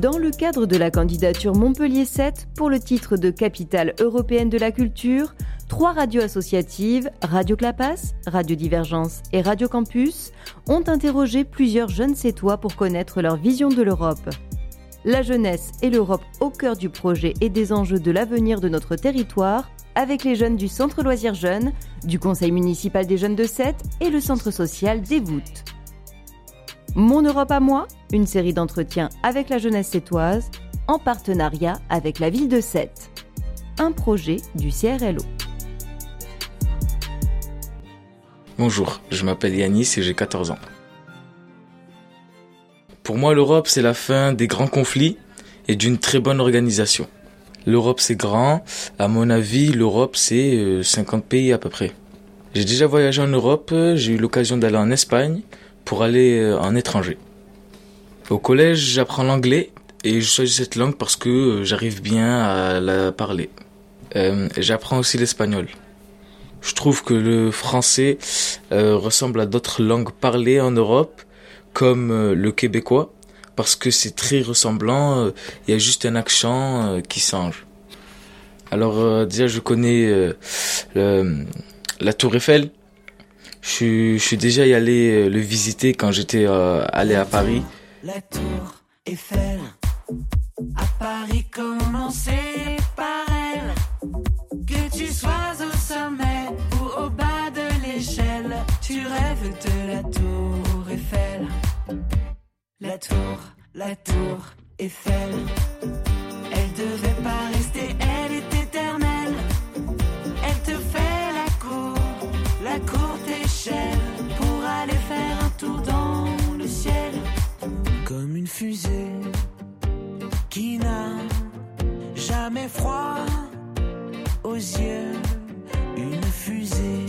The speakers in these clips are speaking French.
Dans le cadre de la candidature Montpellier 7 pour le titre de capitale européenne de la culture, trois radios associatives, Radio Clapas, Radio Divergence et Radio Campus, ont interrogé plusieurs jeunes sétois pour connaître leur vision de l'Europe. La jeunesse et l'Europe au cœur du projet et des enjeux de l'avenir de notre territoire, avec les jeunes du Centre Loisirs Jeunes, du Conseil municipal des jeunes de Sète et le Centre social des Voûtes. Mon Europe à moi, une série d'entretiens avec la jeunesse sétoise, en partenariat avec la ville de Sète. Un projet du CRLO. Bonjour, je m'appelle Yanis et j'ai 14 ans. Pour moi, l'Europe, c'est la fin des grands conflits et d'une très bonne organisation. L'Europe, c'est grand. À mon avis, l'Europe, c'est 50 pays à peu près. J'ai déjà voyagé en Europe, j'ai eu l'occasion d'aller en Espagne, pour aller euh, en étranger. Au collège, j'apprends l'anglais et je choisis cette langue parce que euh, j'arrive bien à la parler. Euh, j'apprends aussi l'espagnol. Je trouve que le français ressemble à d'autres langues parlées en Europe, comme le québécois, parce que c'est très ressemblant. Il y a juste un accent qui change. Alors déjà, je connais la Tour Eiffel, je, je suis déjà y allé euh, le visiter quand j'étais euh, allé à Paris. La tour Eiffel, à Paris, commencer par elle? Que tu sois au sommet tu rêves de la tour Eiffel. La tour, la tour Eiffel, elle devait pas rester, elle est éternelle. Elle te fait la cour, la cour pour aller faire un tour dans le ciel. Comme une fusée qui n'a jamais froid aux yeux. Une fusée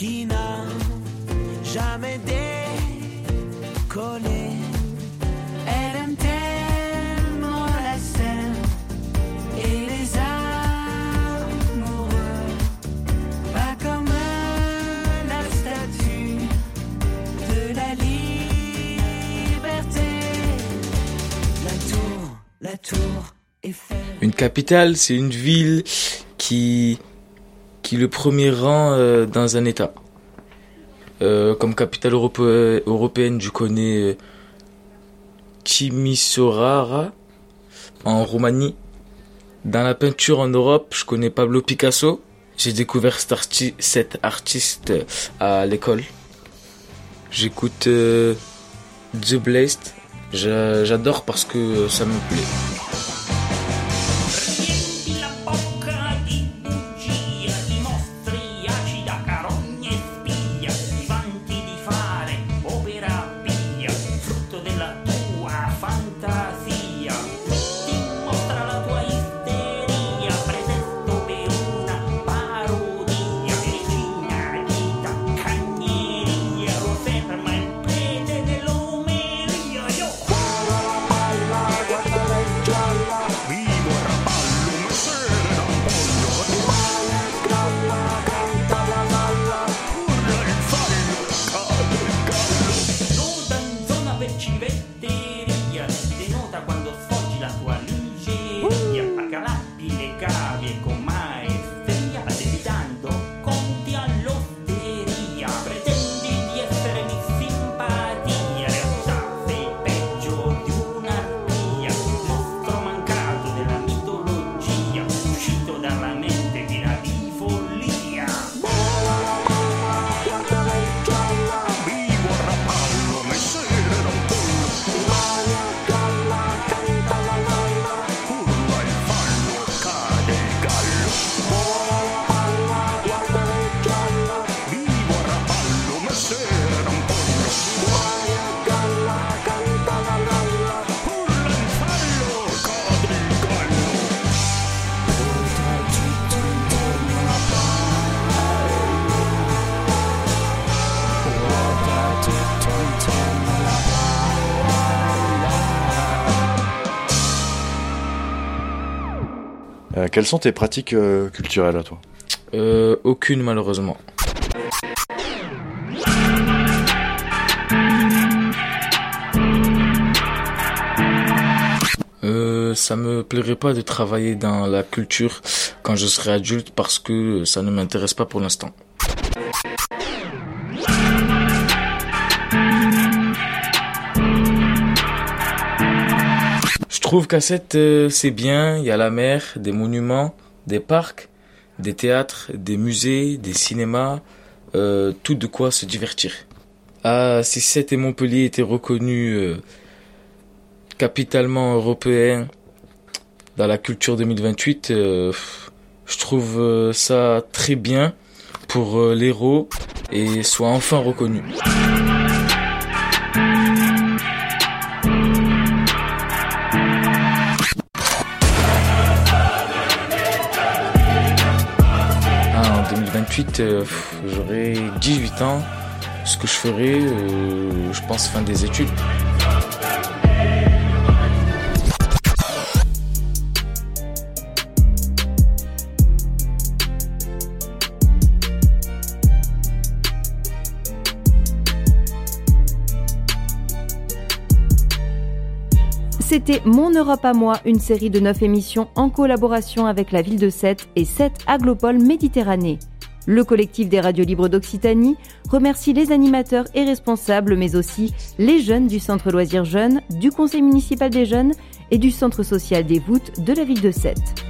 qui n'a jamais décollé. Elle aime tellement la scène et les amoureux. Pas comme la statue de la liberté. La tour, la tour Eiffel. Une capitale, c'est une ville qui qui le premier rang euh, dans un État. Euh, comme capitale europé- européenne, je connais euh, Timisoara en Roumanie. Dans la peinture en Europe, je connais Pablo Picasso. J'ai découvert cet, arti- cet artiste à l'école. J'écoute euh, The. J'a- J'adore parce que ça me plaît. Euh, quelles sont tes pratiques euh, culturelles à toi Euh, aucune malheureusement. Euh, ça me plairait pas de travailler dans la culture quand je serai adulte parce que ça ne m'intéresse pas pour l'instant. Trouve qu'à cette euh, c'est bien, il y a la mer, des monuments, des parcs, des théâtres, des musées, des cinémas, euh, tout de quoi se divertir. Ah, si Sète et Montpellier étaient reconnus euh, capitalement européens dans la culture 2028, euh, je trouve ça très bien pour l'héros et soit enfin reconnu. 2028, euh, j'aurai 18 ans. Ce que je ferai, euh, je pense, fin des études. C'était Mon Europe à moi, une série de 9 émissions en collaboration avec la ville de Sète et Sète Aglopole Méditerranée. Le collectif des radios libres d'Occitanie remercie les animateurs et responsables, mais aussi les jeunes du Centre Loisirs Jeunes, du Conseil municipal des jeunes et du Centre social des voûtes de la ville de Sète.